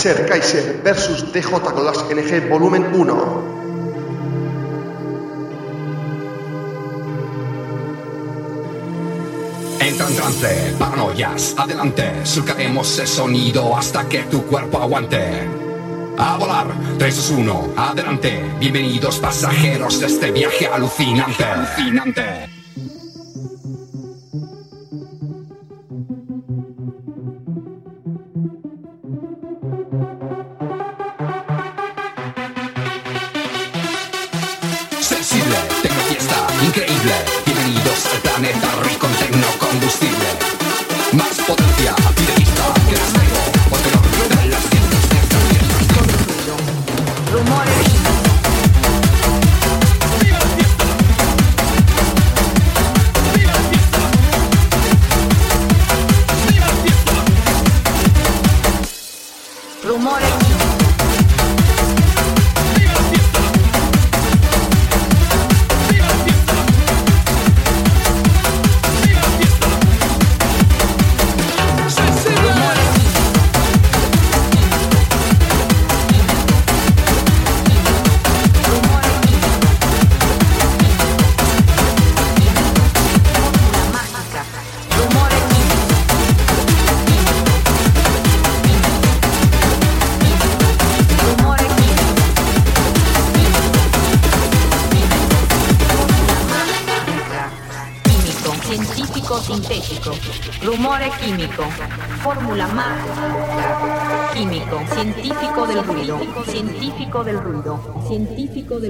Ser Kaiser versus DJ Codas LG Volumen 1. Entra en trance, paranoias, adelante, surcaremos el sonido hasta que tu cuerpo aguante. A volar, 3, 2, 1, adelante, bienvenidos pasajeros de este viaje alucinante. alucinante. Químico, científico del ruido, científico del ruido, científico del ruido.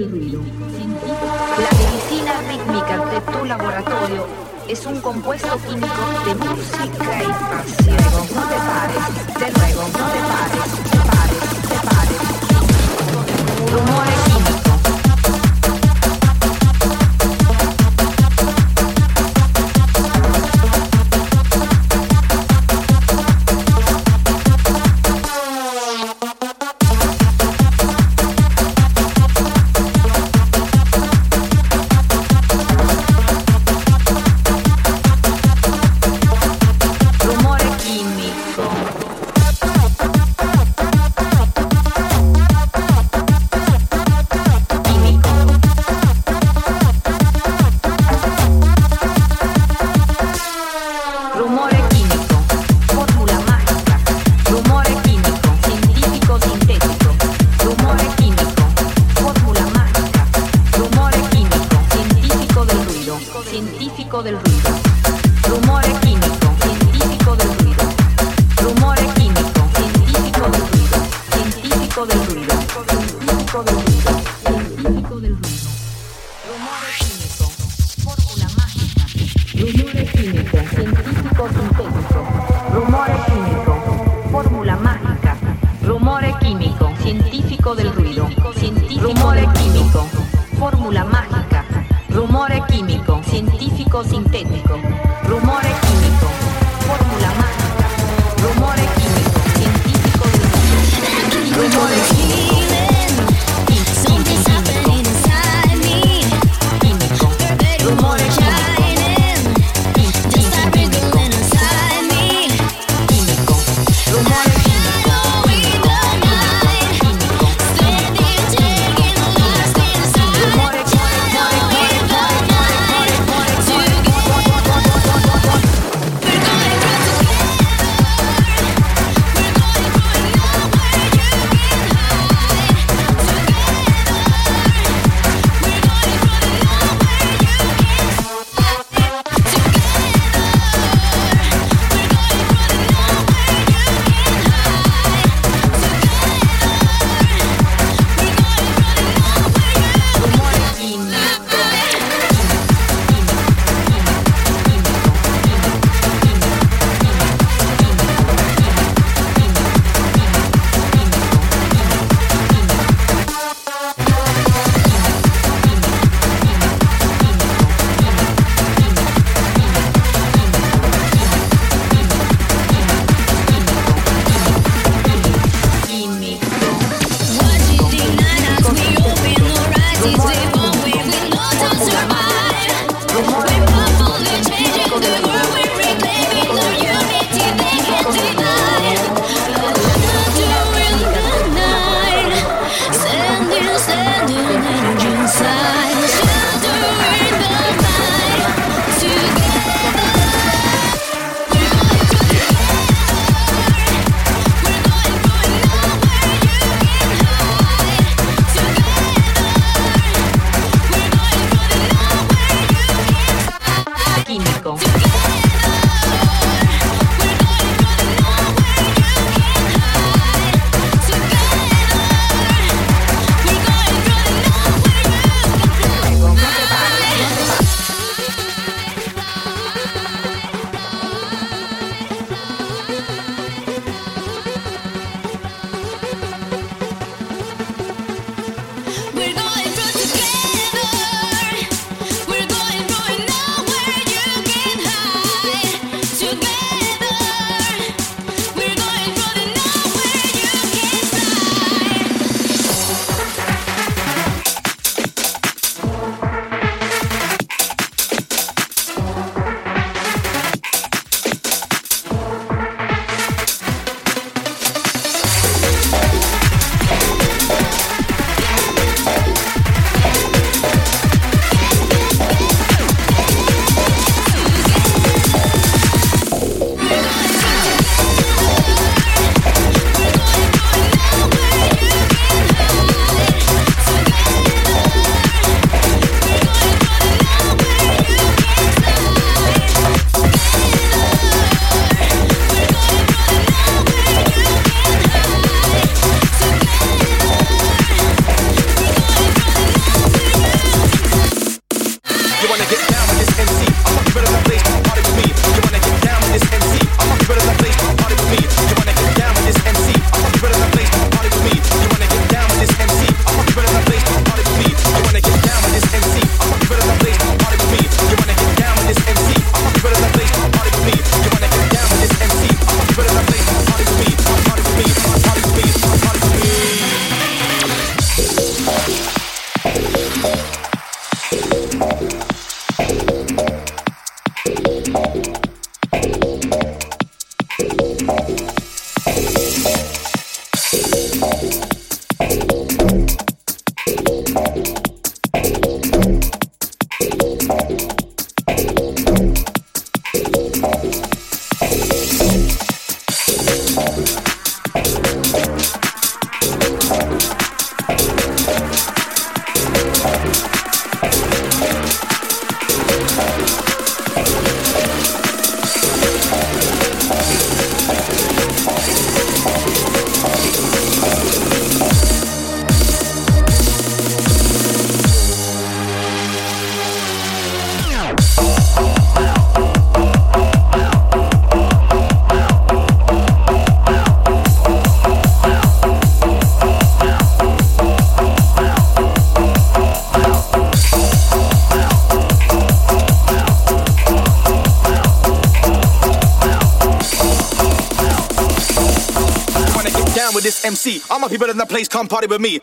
My people in the place come party with me.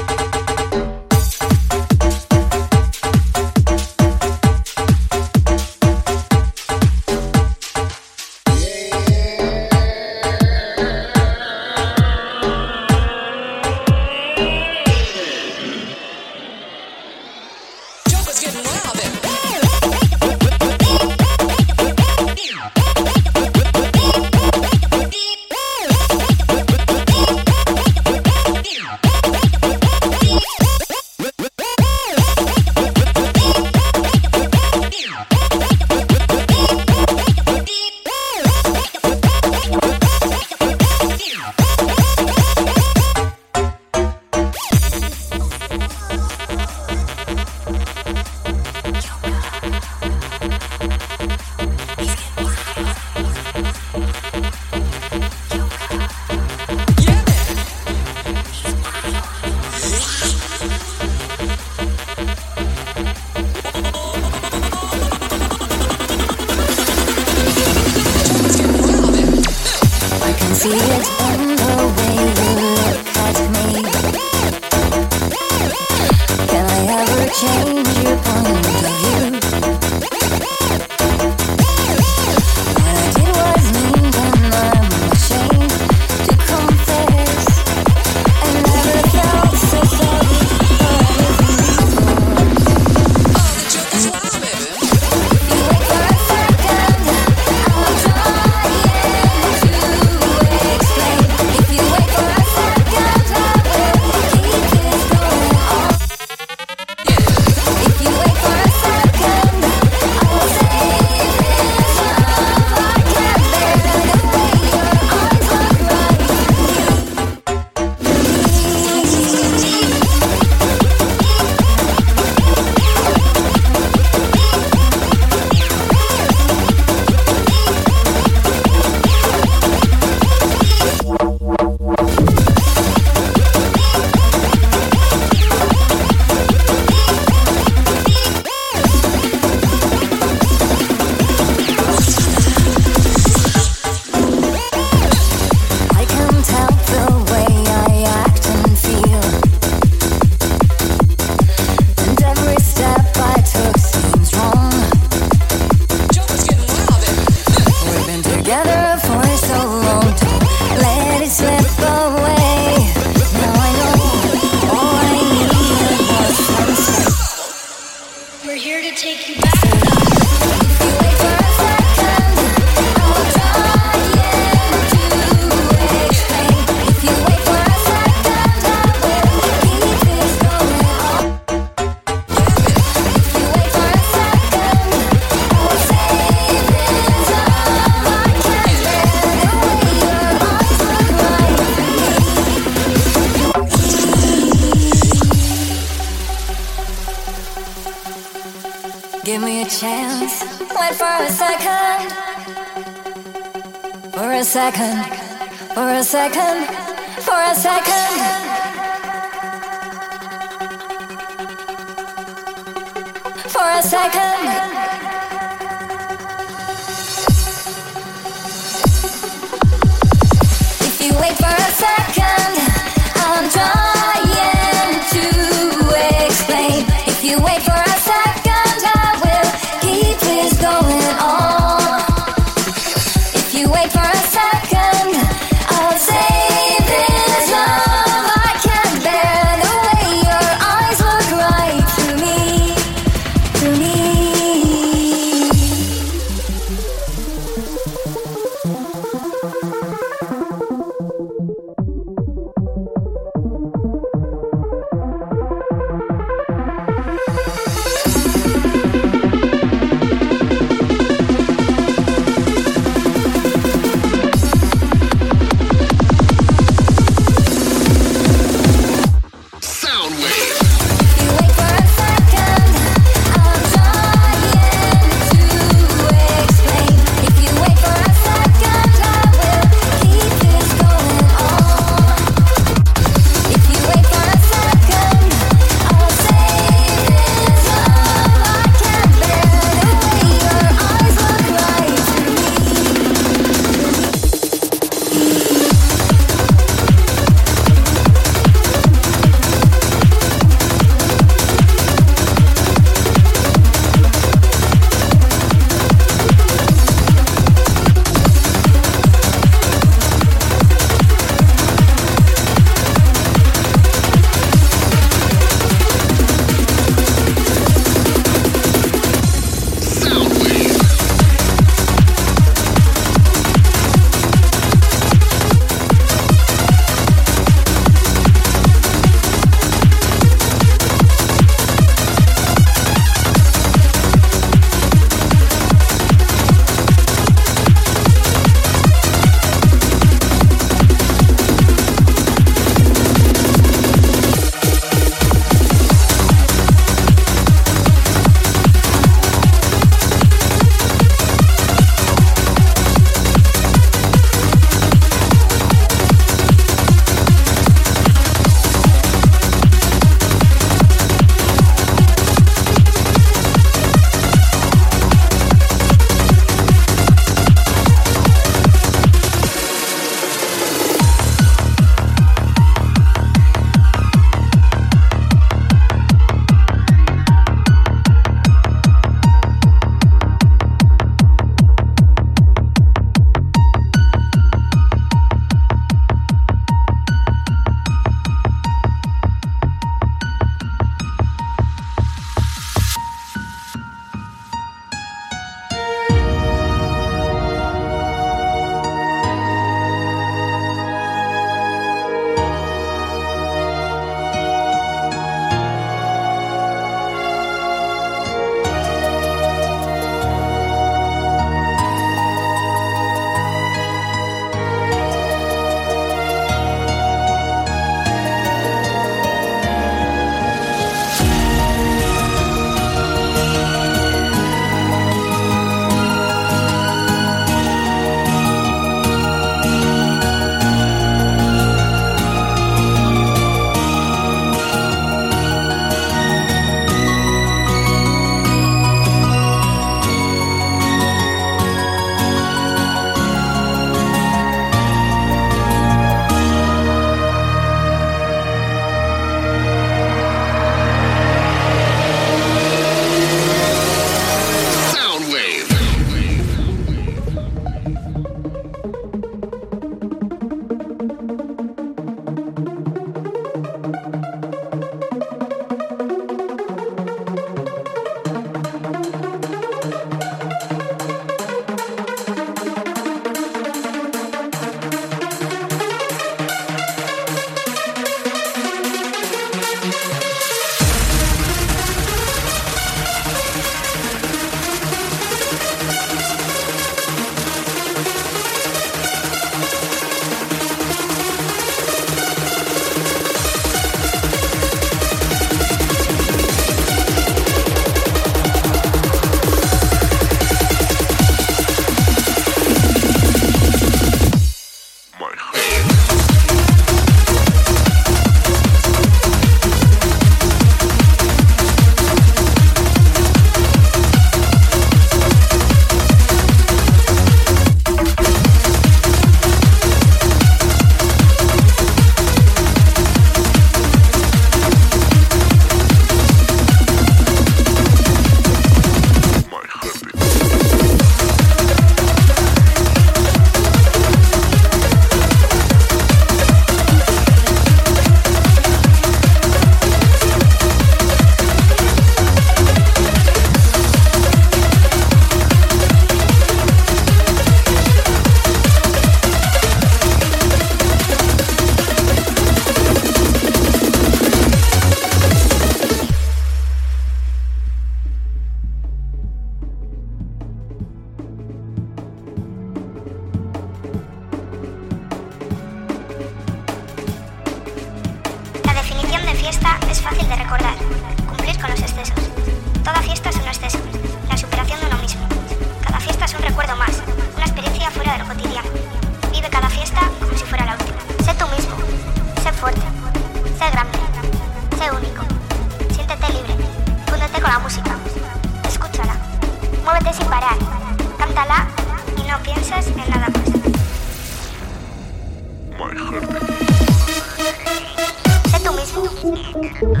Instagram.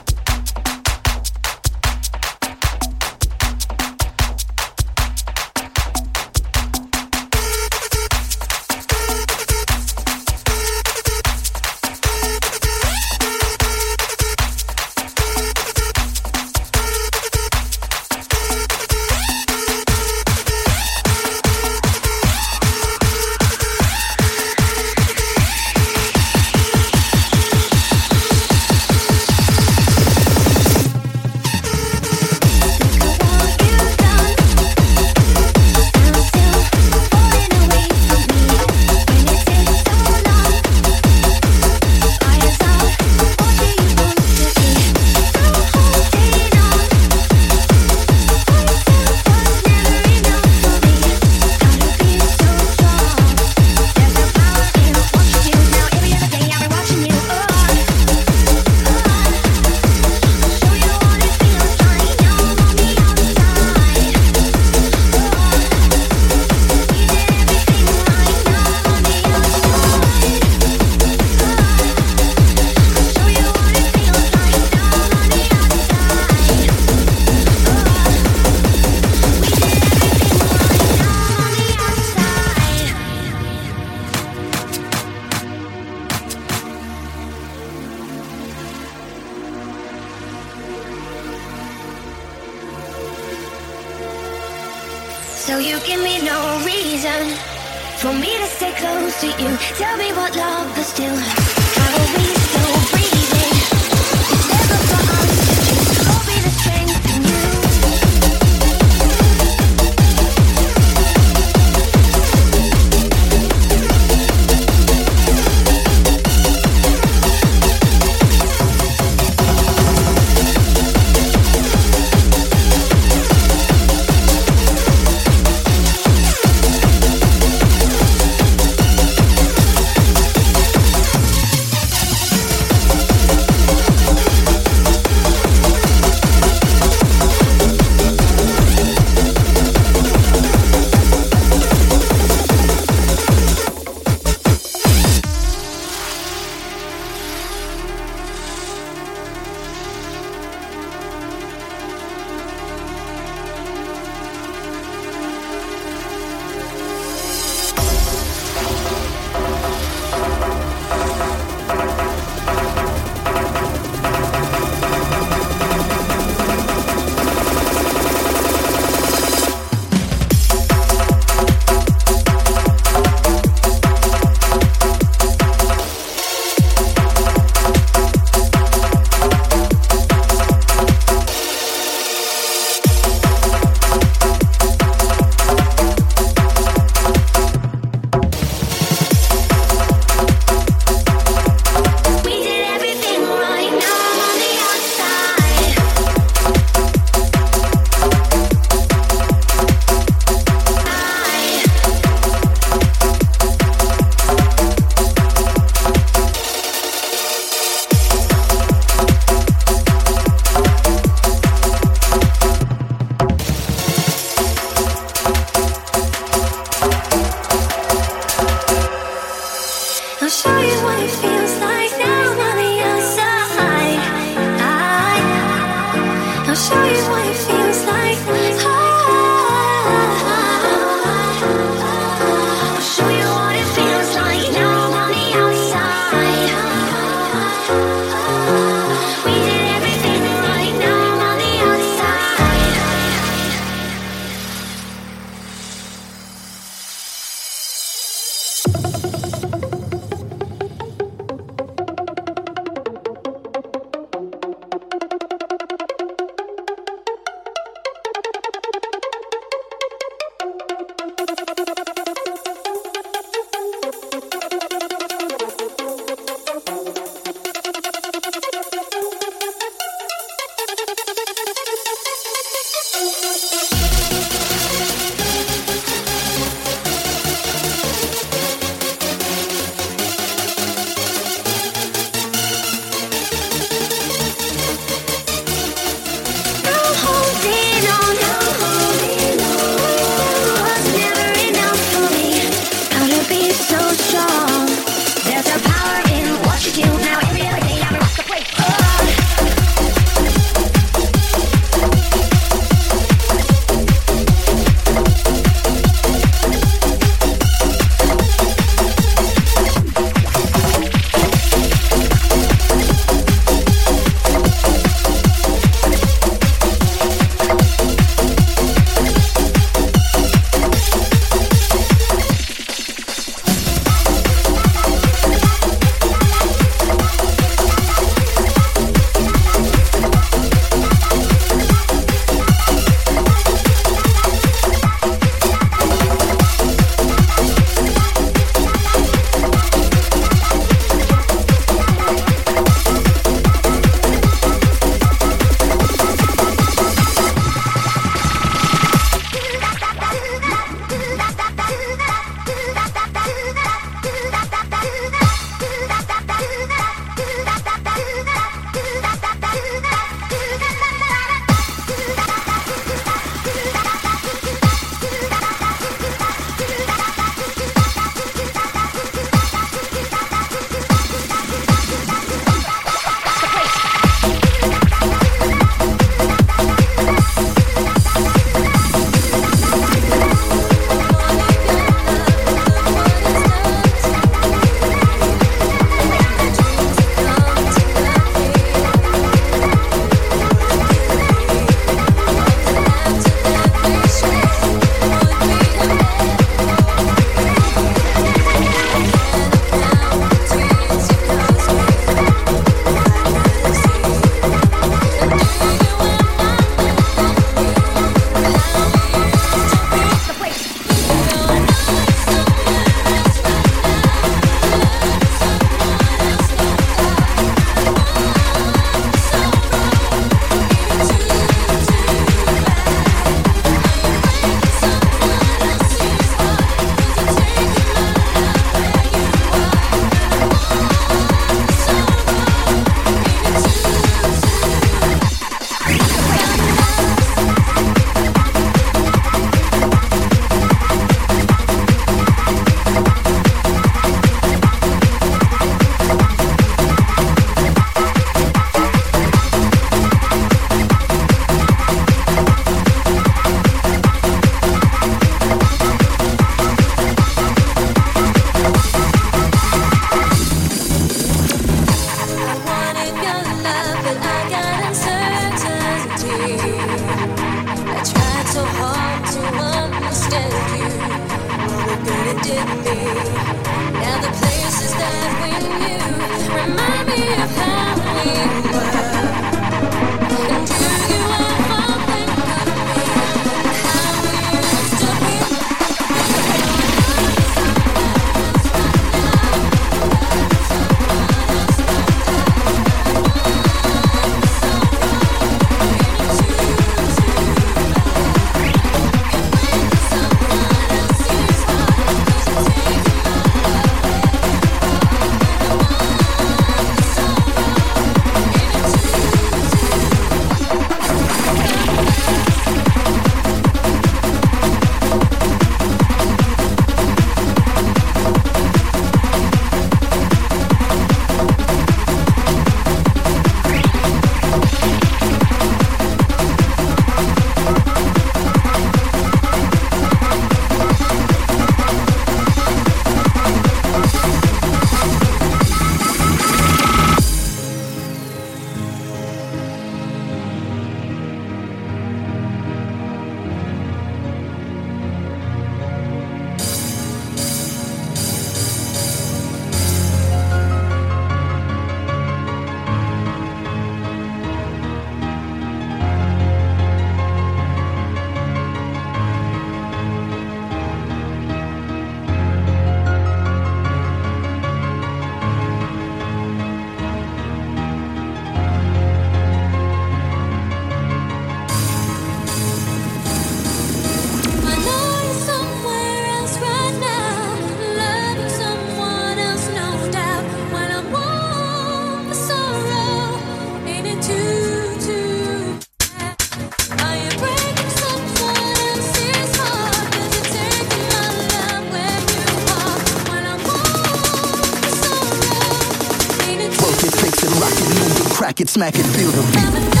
and I feel the beat.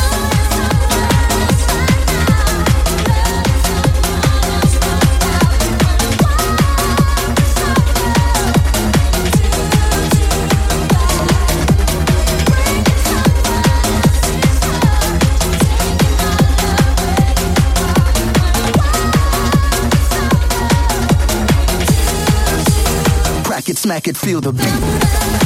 smack it, feel the beat.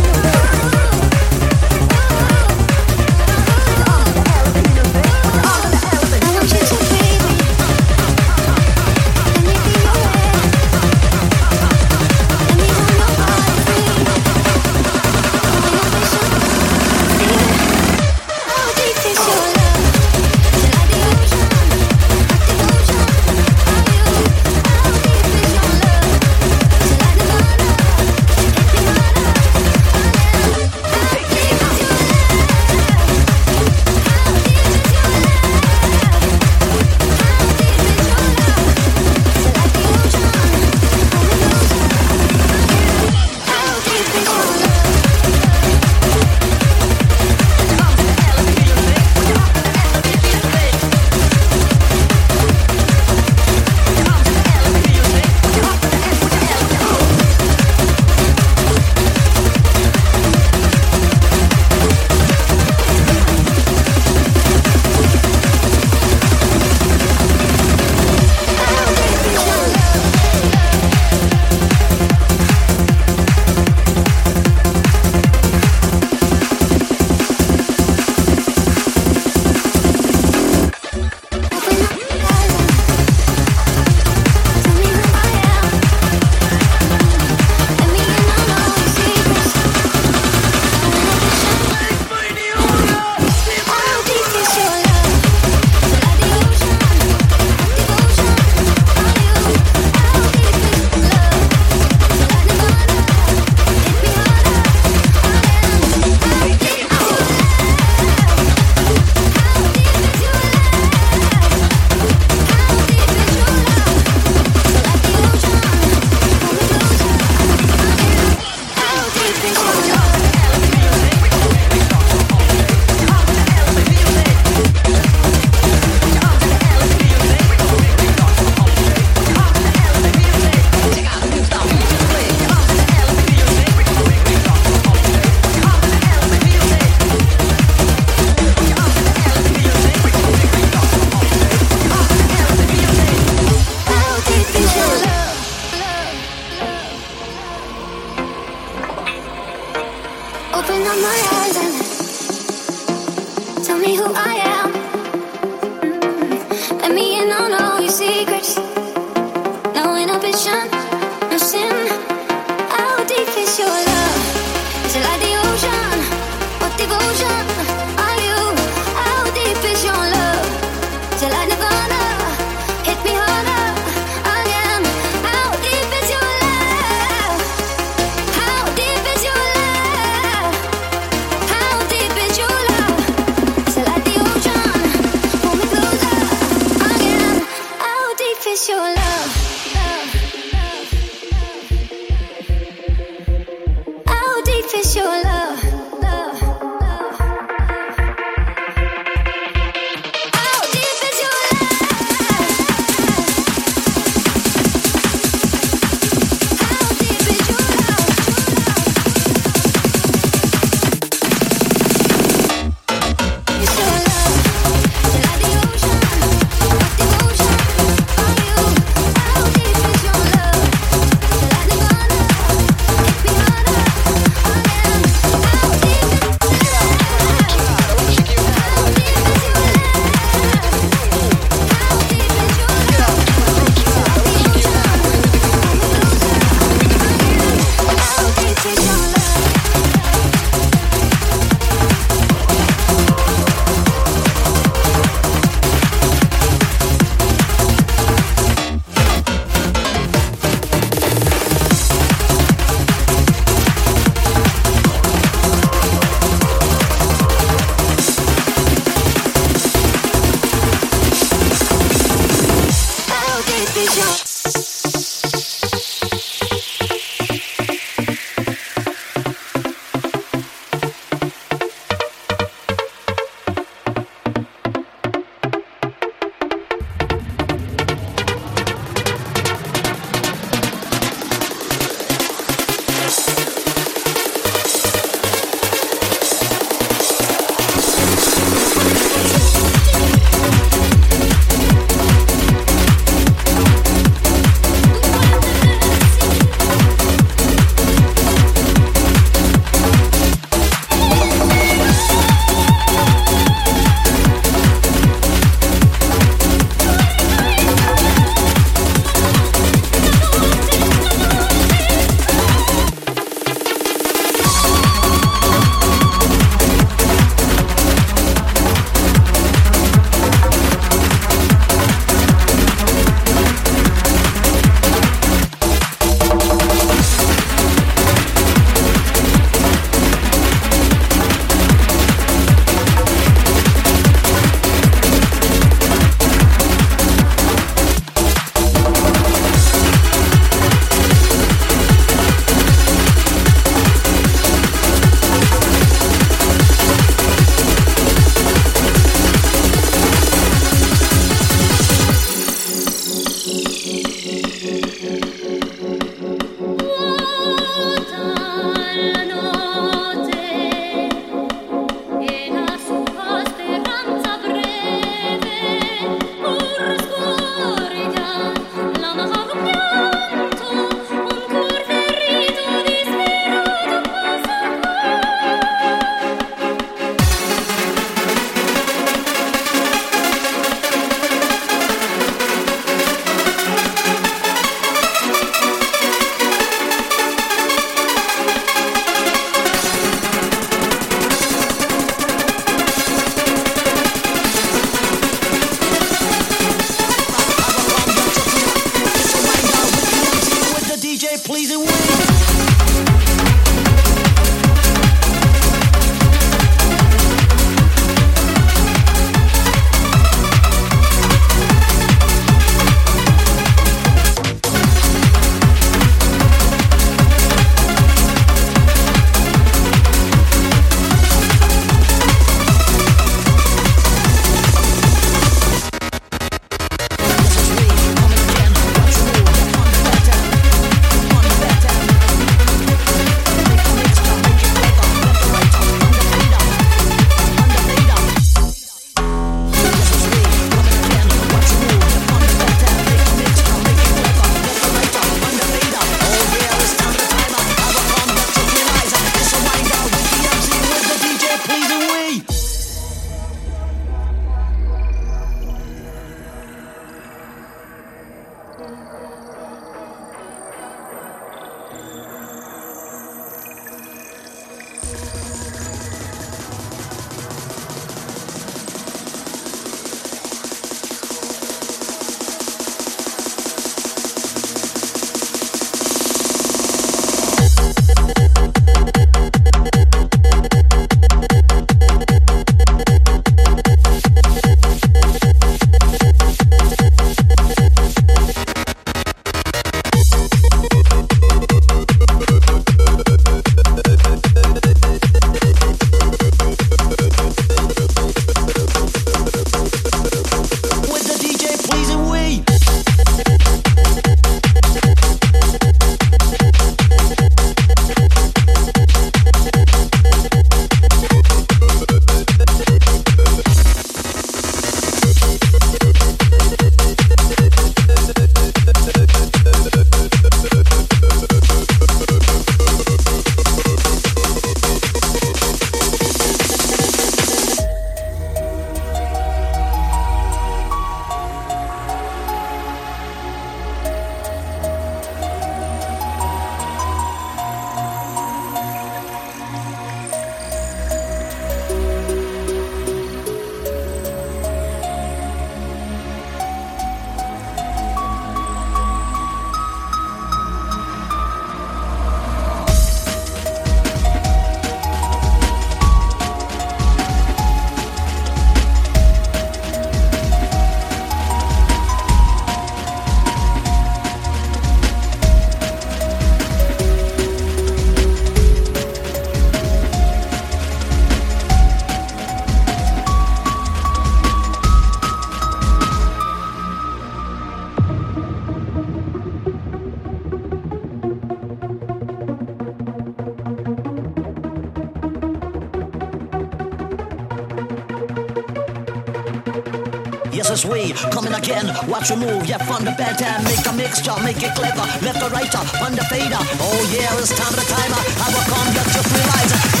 As we coming again. Watch you move, yeah, from the bed and make a mixture, make it clever. Left or right, on the fader. Oh yeah, it's time of the timer. I will come, let you realize. it.